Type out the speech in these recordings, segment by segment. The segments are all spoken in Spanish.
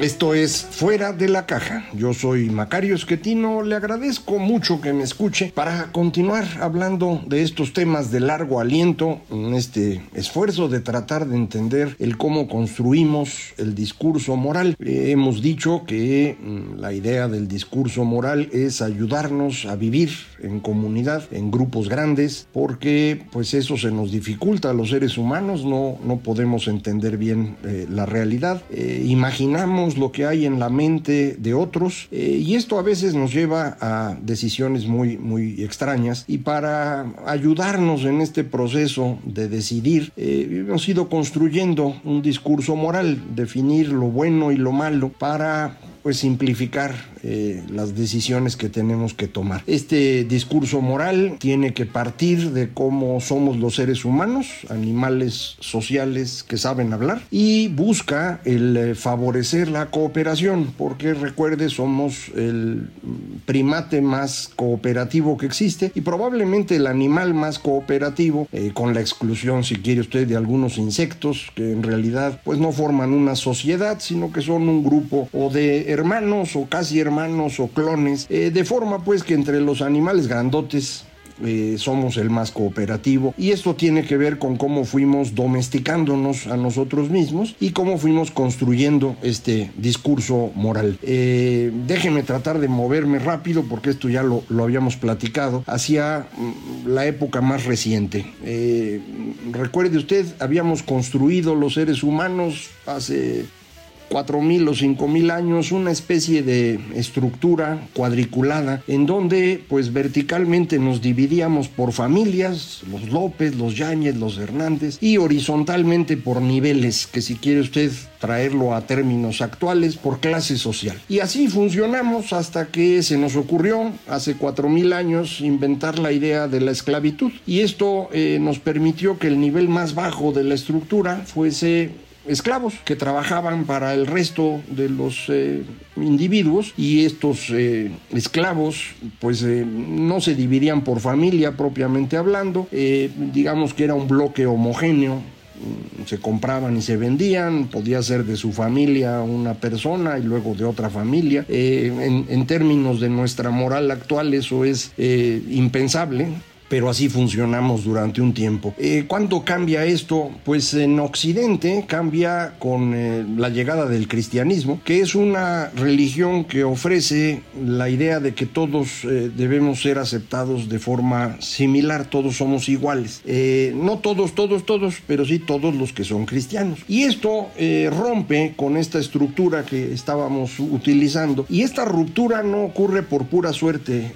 Esto es Fuera de la Caja. Yo soy Macario Esquetino. Le agradezco mucho que me escuche para continuar hablando de estos temas de largo aliento en este esfuerzo de tratar de entender el cómo construimos el discurso moral. Hemos dicho que mm, la idea del discurso moral es ayudarnos a vivir en comunidad, en grupos grandes, porque pues eso se nos dificulta a los seres humanos, no, no podemos entender bien eh, la realidad. Eh, imaginamos lo que hay en la mente de otros eh, y esto a veces nos lleva a decisiones muy, muy extrañas. Y para ayudarnos en este proceso de decidir eh, hemos ido construyendo un discurso moral, definir lo bueno y lo malo para pues simplificar eh, las decisiones que tenemos que tomar. Este discurso moral tiene que partir de cómo somos los seres humanos, animales sociales que saben hablar, y busca el eh, favorecer la cooperación, porque recuerde, somos el primate más cooperativo que existe y probablemente el animal más cooperativo, eh, con la exclusión, si quiere usted, de algunos insectos que en realidad pues no forman una sociedad, sino que son un grupo o de hermanos o casi hermanos o clones, eh, de forma pues que entre los animales grandotes eh, somos el más cooperativo y esto tiene que ver con cómo fuimos domesticándonos a nosotros mismos y cómo fuimos construyendo este discurso moral. Eh, déjeme tratar de moverme rápido porque esto ya lo, lo habíamos platicado hacia mm, la época más reciente. Recuerde usted, habíamos construido los seres humanos hace 4.000 o 5.000 años una especie de estructura cuadriculada en donde pues verticalmente nos dividíamos por familias, los López, los Yáñez, los Hernández y horizontalmente por niveles, que si quiere usted traerlo a términos actuales, por clase social. Y así funcionamos hasta que se nos ocurrió hace 4.000 años inventar la idea de la esclavitud y esto eh, nos permitió que el nivel más bajo de la estructura fuese esclavos que trabajaban para el resto de los eh, individuos y estos eh, esclavos pues eh, no se dividían por familia propiamente hablando, digamos que era un bloque homogéneo. Mm, se compraban y se vendían, podía ser de su familia una persona y luego de otra familia. En, términos de nuestra moral actual eso es impensable, pero así funcionamos durante un tiempo. Eh, ¿Cuándo cambia esto? Pues en Occidente cambia con eh, la llegada del cristianismo, que es una religión que ofrece la idea de que todos eh, debemos ser aceptados de forma similar, todos somos iguales. Eh, no todos, todos, todos, pero sí todos los que son cristianos. Y esto rompe con esta estructura que estábamos utilizando. Y esta ruptura no ocurre por pura suerte.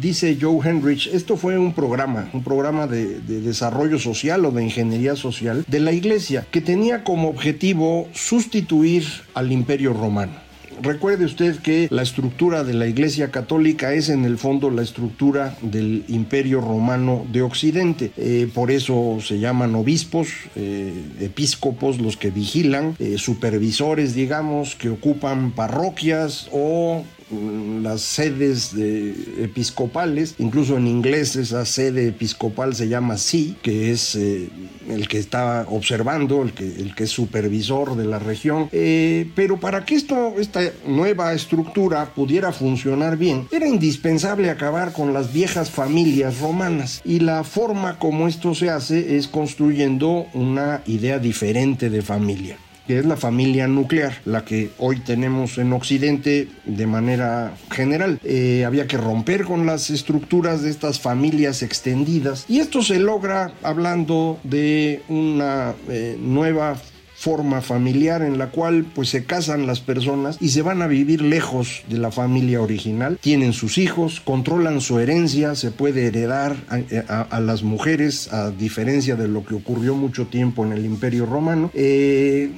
Dice Joe Henrich, esto fue un programa, un programa de, de, desarrollo social o de ingeniería social de la iglesia que tenía como objetivo sustituir al imperio romano. Recuerde usted que la estructura de la Iglesia Católica es en el fondo la estructura del Imperio Romano de Occidente. Eh, por eso se llaman obispos, eh, episcopos, los que vigilan, eh, supervisores, digamos, que ocupan parroquias o las sedes de episcopales, incluso en inglés esa sede episcopal se llama sí, que es eh, el que está observando, el que, el que es supervisor de la región. Eh, pero para que esto, esta nueva estructura pudiera funcionar bien, era indispensable acabar con las viejas familias romanas. Y la forma como esto se hace es construyendo una idea diferente de familia. Que es la familia nuclear, la que hoy tenemos en Occidente de manera general. Eh, había que romper con las estructuras de estas familias extendidas y esto se logra hablando de una eh, nueva forma familiar en la cual pues se casan las personas y se van a vivir lejos de la familia original, tienen sus hijos, controlan su herencia, se puede heredar a, las mujeres a diferencia de lo que ocurrió mucho tiempo en el Imperio Romano. Eh,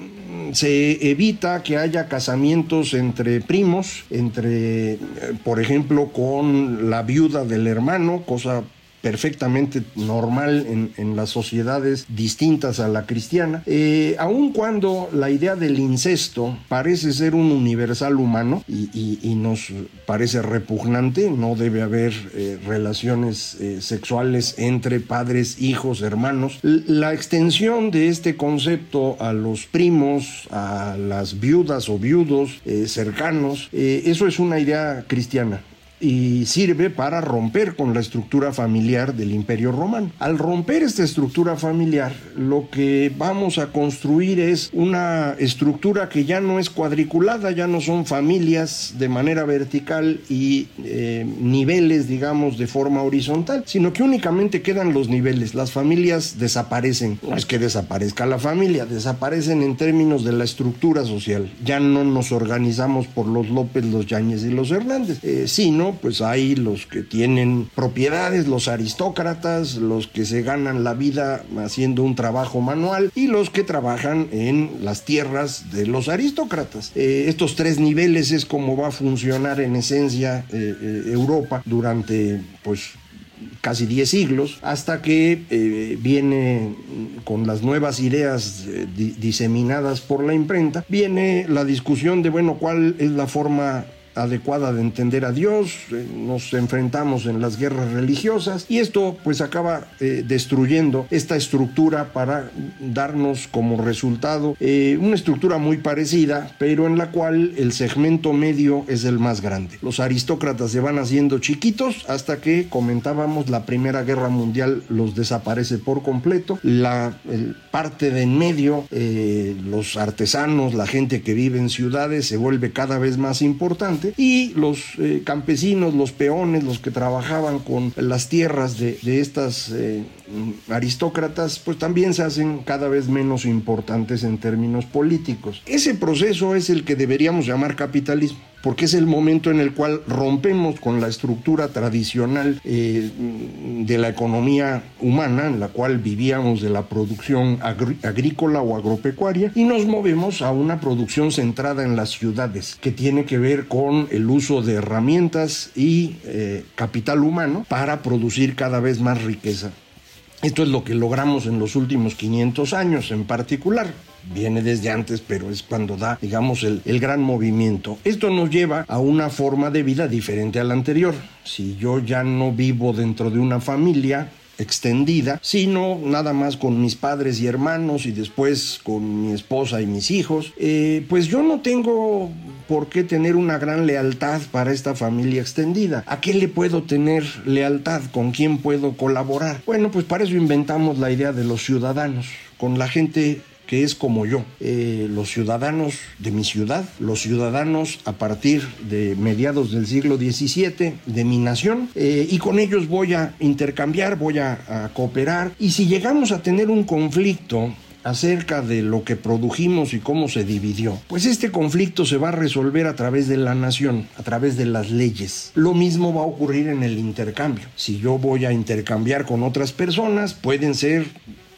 se evita que haya casamientos entre primos, entre, eh, por ejemplo, con la viuda del hermano, cosa perfectamente normal en, las sociedades distintas a la cristiana, eh, aun cuando la idea del incesto parece ser un universal humano y, nos parece repugnante, no debe haber eh, relaciones eh, sexuales entre padres, hijos, hermanos, la extensión de este concepto a los primos, a las viudas o viudos cercanos, eso es una idea cristiana y sirve para romper con la estructura familiar del imperio romano. Al romper esta estructura familiar, lo que vamos a construir es una estructura que ya no es cuadriculada, ya no son familias de manera vertical y eh, niveles, digamos, de forma horizontal, sino que únicamente quedan los niveles. Las familias desaparecen. No es que desaparezca la familia, desaparecen en términos de la estructura social. Ya no nos organizamos por los López, los Yáñez y los Hernández, eh, sino pues hay los que tienen propiedades, los aristócratas, los que se ganan la vida haciendo un trabajo manual y los que trabajan en las tierras de los aristócratas. Eh, estos tres niveles es como va a funcionar en esencia eh, eh, Europa durante pues casi 10 siglos, hasta que viene con las nuevas ideas diseminadas por la imprenta, viene la discusión de, bueno, cuál es la forma adecuada de entender a Dios, eh, nos enfrentamos en las guerras religiosas y esto pues acaba eh, destruyendo esta estructura para darnos como resultado eh, una estructura muy parecida, pero en la cual el segmento medio es el más grande. Los aristócratas se van haciendo chiquitos hasta que comentábamos la Primera Guerra Mundial los desaparece por completo, la parte de en medio, los artesanos, la gente que vive en ciudades se vuelve cada vez más importante y los eh, campesinos, los peones, los que trabajaban con las tierras de, estas eh, aristócratas, pues también se hacen cada vez menos importantes en términos políticos. Ese proceso es el que deberíamos llamar capitalismo porque es el momento en el cual rompemos con la estructura tradicional eh, de la economía humana, en la cual vivíamos de la producción agrícola o agropecuaria, y nos movemos a una producción centrada en las ciudades, que tiene que ver con el uso de herramientas y eh, capital humano para producir cada vez más riqueza. Esto es lo que logramos en los últimos 500 años en particular. Viene desde antes, pero es cuando da, digamos, el, gran movimiento. Esto nos lleva a una forma de vida diferente a la anterior. Si yo ya no vivo dentro de una familia, extendida, sino nada más con mis padres y hermanos y después con mi esposa y mis hijos, eh, pues yo no tengo por qué tener una gran lealtad para esta familia extendida. ¿A qué le puedo tener lealtad? ¿Con quién puedo colaborar? Bueno, pues para eso inventamos la idea de los ciudadanos, con la gente que es como yo, eh, los ciudadanos de mi ciudad, los ciudadanos a partir de mediados del siglo XVII de mi nación, eh, y con ellos voy a intercambiar, voy a cooperar, y si llegamos a tener un conflicto, acerca de lo que produjimos y cómo se dividió, pues este conflicto se va a resolver a través de la nación, a través de las leyes. Lo mismo va a ocurrir en el intercambio. Si yo voy a intercambiar con otras personas, pueden ser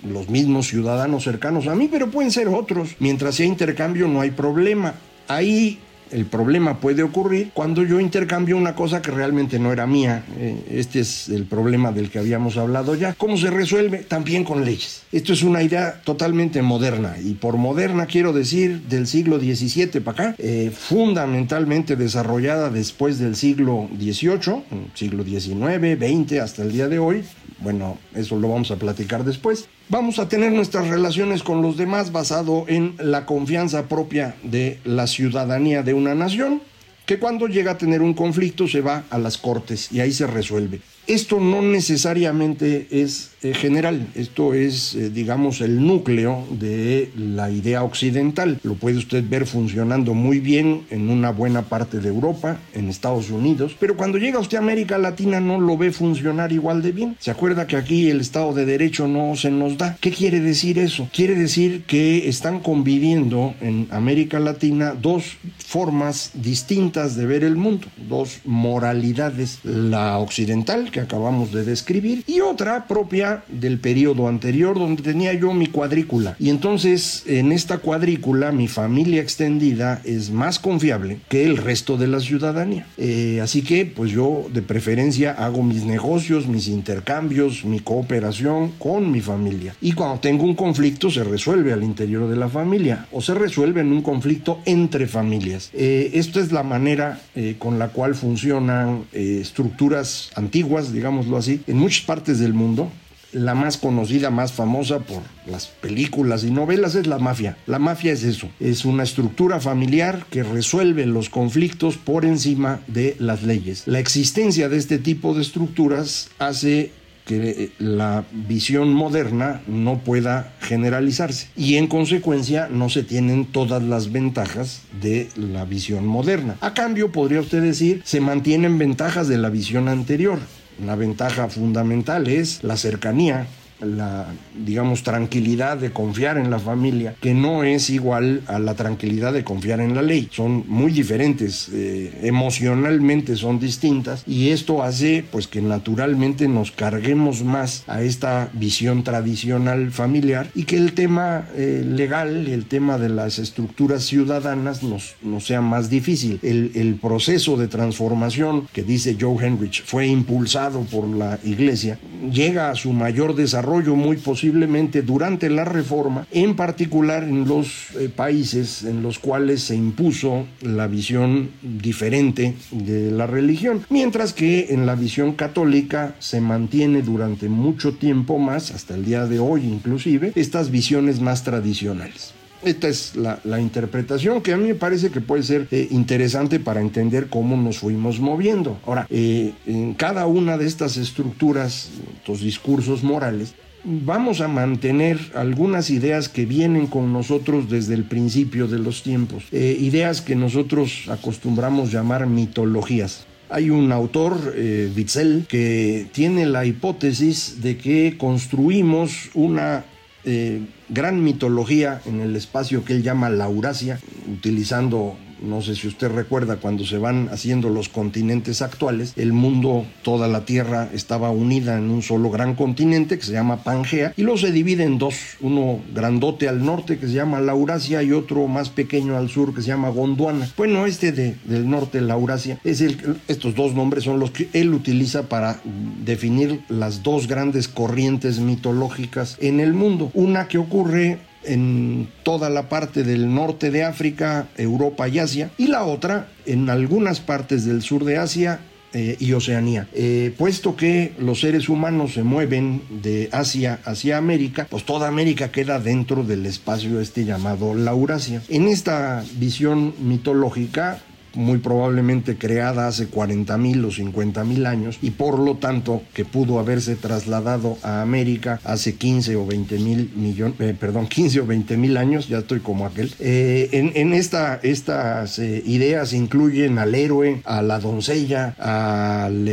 los mismos ciudadanos cercanos a mí, pero pueden ser otros. Mientras sea intercambio no hay problema. Ahí el problema puede ocurrir cuando yo intercambio una cosa que realmente no era mía. Eh, este es el problema del que habíamos hablado ya. ¿Cómo se resuelve? También con leyes. Esto es una idea totalmente moderna y por moderna quiero decir del siglo XVII para acá, eh, fundamentalmente desarrollada después del siglo XVIII, siglo XIX, XX hasta el día de hoy. Bueno, eso lo vamos a platicar después. Vamos a tener nuestras relaciones con los demás basado en la confianza propia de la ciudadanía de una nación que cuando llega a tener un conflicto se va a las cortes y ahí se resuelve. Esto no necesariamente es eh, general, esto es, eh, digamos, el núcleo de la idea occidental. Lo puede usted ver funcionando muy bien en una buena parte de Europa, en Estados Unidos, pero cuando llega usted a América Latina no lo ve funcionar igual de bien. ¿Se acuerda que aquí el Estado de Derecho no se nos da? ¿Qué quiere decir eso? Quiere decir que están conviviendo en América Latina dos formas distintas de ver el mundo, dos moralidades, la occidental, acabamos de describir, y otra propia del periodo anterior donde tenía yo mi cuadrícula. Y entonces en esta cuadrícula mi familia extendida es más confiable que el resto de la ciudadanía. Eh, así que pues yo de preferencia hago mis negocios, mis intercambios, mi cooperación con mi familia. Y cuando tengo un conflicto se resuelve al interior de la familia o se resuelve en un conflicto entre familias. Eh, esta es la manera eh, con la cual funcionan estructuras antiguas digámoslo así, en muchas partes del mundo. La más conocida, más famosa por las películas y novelas es la mafia. La mafia es eso, es una estructura familiar que resuelve los conflictos por encima de las leyes. La existencia de este tipo de estructuras hace que la visión moderna no pueda generalizarse y en consecuencia no se tienen todas las ventajas de la visión moderna. A cambio, podría usted decir, se mantienen ventajas de la visión anterior. Una ventaja fundamental es la cercanía la, digamos, tranquilidad de confiar en la familia, que no es igual a la tranquilidad de confiar en la ley. Son muy diferentes, eh, emocionalmente son distintas y esto hace pues que naturalmente nos carguemos más a esta visión tradicional familiar y que el tema eh, legal, el tema de las estructuras ciudadanas nos, nos sea más difícil. El, el proceso de transformación que dice Joe Henrich fue impulsado por la iglesia, llega a su mayor desarrollo muy posiblemente durante la reforma, en particular en los eh, países en los cuales se impuso la visión diferente de la religión, mientras que en la visión católica se mantiene durante mucho tiempo más, hasta el día de hoy inclusive, estas visiones más tradicionales. Esta es la, interpretación que a mí me parece que puede ser eh, interesante para entender cómo nos fuimos moviendo. Ahora, eh, en cada una de estas estructuras, estos discursos morales, vamos a mantener algunas ideas que vienen con nosotros desde el principio de los tiempos, eh, ideas que nosotros acostumbramos llamar mitologías. Hay un autor, Witzel, que tiene la hipótesis de que construimos una gran mitología en el espacio que él llama Laurasia, utilizando no sé si usted recuerda cuando se van haciendo los continentes actuales, el mundo, toda la Tierra estaba unida en un solo gran continente que se llama Pangea y luego se divide en dos, uno grandote al norte que se llama Laurasia y otro más pequeño al sur que se llama Gondwana. Bueno, este de, del norte, Laurasia, es el, estos dos nombres son los que él utiliza para definir las dos grandes corrientes mitológicas en el mundo. Una que ocurre en toda la parte del norte de África, Europa y Asia, y la otra en algunas partes del sur de Asia eh, y Oceanía. Eh, puesto que los seres humanos se mueven de Asia hacia América, pues toda América queda dentro del espacio este llamado Laurasia. En esta visión mitológica, muy probablemente creada hace 40 mil o 50 mil años y por lo tanto que pudo haberse trasladado a América hace 15 o 20 mil millones, eh, perdón, 15 o 20 mil años, ya estoy como aquel. Eh, en, esta, estas eh, ideas incluyen al héroe, a la doncella, al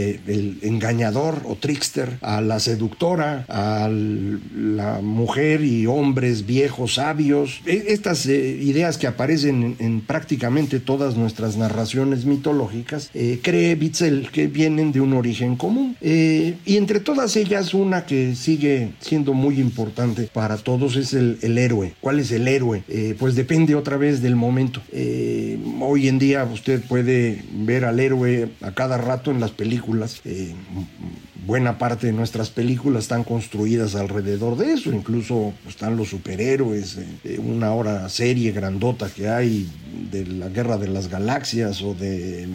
engañador o trickster, a la seductora, a la mujer y hombres viejos sabios. E, estas ideas que aparecen en, en prácticamente todas nuestras narraciones narraciones mitológicas, eh, cree Bitzel que vienen de un origen común. Eh, y entre todas ellas, una que sigue siendo muy importante para todos es el, héroe. ¿Cuál es el héroe? Eh, pues depende otra vez del momento. hoy en día usted puede ver al héroe a cada rato en las películas buena parte de nuestras películas están construidas alrededor de eso, incluso están los superhéroes, una hora serie grandota que hay de la guerra de las galaxias o de eh,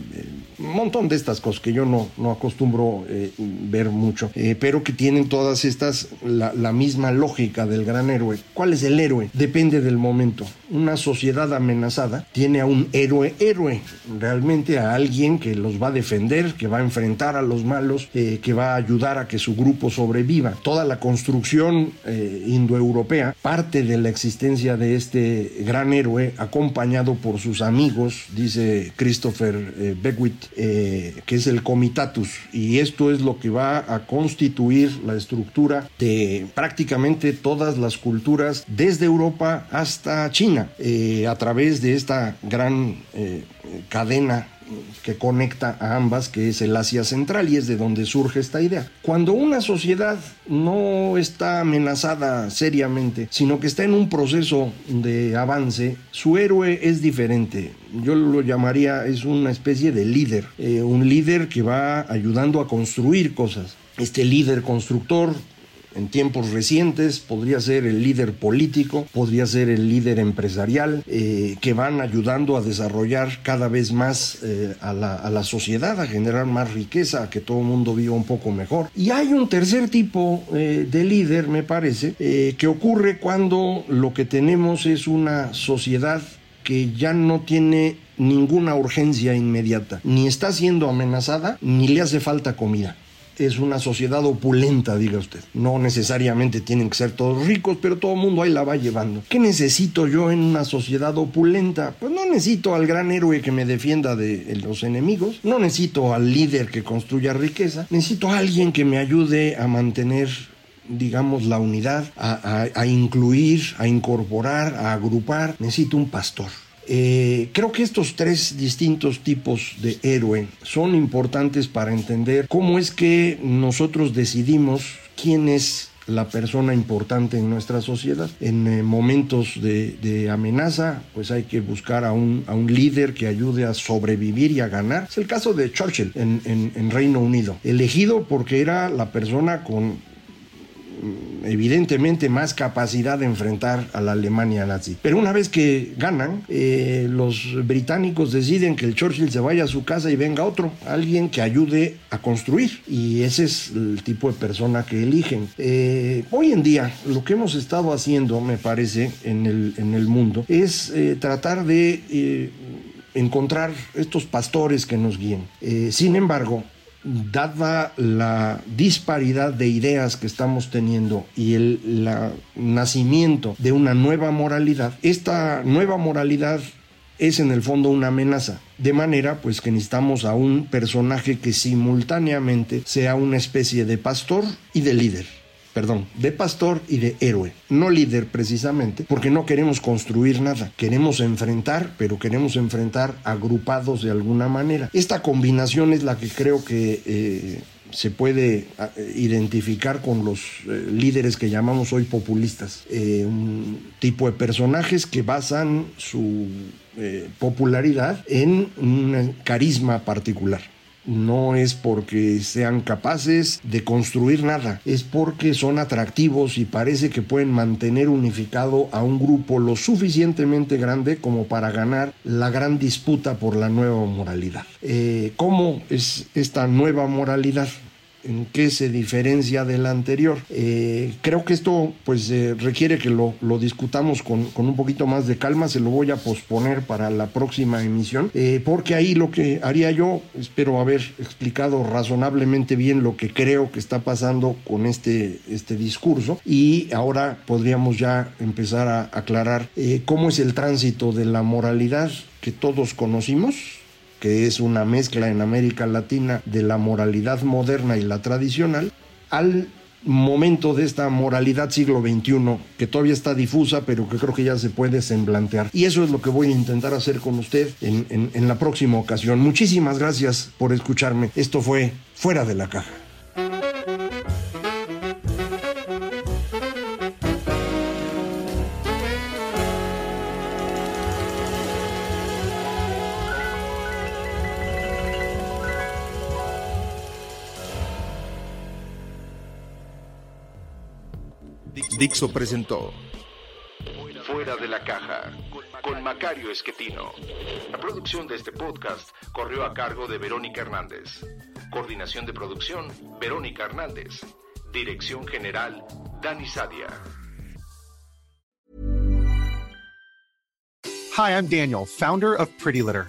un montón de estas cosas que yo no, no acostumbro eh, ver mucho, eh, pero que tienen todas estas la, la misma lógica del gran héroe. ¿Cuál es el héroe? Depende del momento. Una sociedad amenazada tiene a un héroe héroe, realmente a alguien que los va a defender, que va a enfrentar a los malos, que va a ayudar a que su grupo sobreviva. Toda la construcción indoeuropea parte de la existencia de este gran héroe acompañado por sus amigos, dice Christopher eh, Beckwith, eh, que es el comitatus. Y esto es lo que va a constituir la estructura de prácticamente todas las culturas desde Europa hasta China, eh, a través de esta gran cadena que conecta a ambas, que es el Asia Central, y es de donde surge esta idea. Cuando una sociedad no está amenazada seriamente, sino que está en un proceso de avance, su héroe es diferente. Yo lo llamaría, es una especie de líder, eh, un líder que va ayudando a construir cosas. Este líder constructor en tiempos recientes podría ser el líder político, podría ser el líder empresarial, eh, que van ayudando a desarrollar cada vez más eh, a, la, sociedad, a generar más riqueza, a que todo el mundo viva un poco mejor. Y hay un tercer tipo eh, de líder, me parece, que ocurre cuando lo que tenemos es una sociedad que ya no tiene ninguna urgencia inmediata, ni está siendo amenazada, ni le hace falta comida es una sociedad opulenta, diga usted. No necesariamente tienen que ser todos ricos, pero todo el mundo ahí la va llevando. ¿Qué necesito yo en una sociedad opulenta? Pues no necesito al gran héroe que me defienda de los enemigos, no necesito al líder que construya riqueza, necesito a alguien que me ayude a mantener digamos, la unidad, a incluir, a incorporar, a agrupar. Necesito un pastor. Eh, creo que estos tres distintos tipos de héroe son importantes para entender cómo es que nosotros decidimos quién es la persona importante en nuestra sociedad. En eh, momentos de, amenaza, pues hay que buscar a un, a un, líder que ayude a sobrevivir y a ganar. Es el caso de Churchill en, en Reino Unido, elegido porque era la persona con evidentemente más capacidad de enfrentar a la Alemania nazi. Pero una vez que ganan, eh, los británicos deciden que el Churchill se vaya a su casa y venga otro, alguien que ayude a construir. Y ese es el tipo de persona que eligen. Eh, hoy en día, lo que hemos estado haciendo, me parece, en el, en el mundo, es eh, tratar de encontrar estos pastores que nos guíen. sin embargo, dada la disparidad de ideas que estamos teniendo y el nacimiento de una nueva moralidad, esta nueva moralidad es en el fondo una amenaza. De manera pues que necesitamos a un personaje que simultáneamente sea una especie de pastor y de líder perdón, de pastor y de héroe, no líder precisamente, porque no queremos construir nada, queremos enfrentar, pero queremos enfrentar agrupados de alguna manera. Esta combinación es la que creo que... Eh, se puede eh, identificar con los eh, líderes que llamamos hoy populistas, un tipo de personajes que basan su popularidad en un carisma particular no es porque sean capaces de construir nada, es porque son atractivos y parece que pueden mantener unificado a un grupo lo suficientemente grande como para ganar la gran disputa por la nueva moralidad. Eh, ¿Cómo es esta nueva moralidad? En qué se diferencia de la anterior. Eh, creo que esto pues eh, requiere que lo, discutamos con, un poquito más de calma, se lo voy a posponer para la próxima emisión, eh, porque ahí lo que haría yo, espero haber explicado razonablemente bien lo que creo que está pasando con este, este discurso y ahora podríamos ya empezar a aclarar cómo es el tránsito de la moralidad que todos conocimos que es una mezcla en América Latina de la moralidad moderna y la tradicional, al momento de esta moralidad siglo XXI, que todavía está difusa, pero que creo que ya se puede semblantear. Y eso es lo que voy a intentar hacer con usted en, en la próxima ocasión. Muchísimas gracias por escucharme. Esto fue Fuera de la Caja. Dixo presentó Fuera de la caja con Macario Esquetino. La producción de este podcast corrió a cargo de Verónica Hernández. Coordinación de producción, Verónica Hernández. Dirección General, Dani Sadia. Hi, I'm Daniel, founder of Pretty Litter.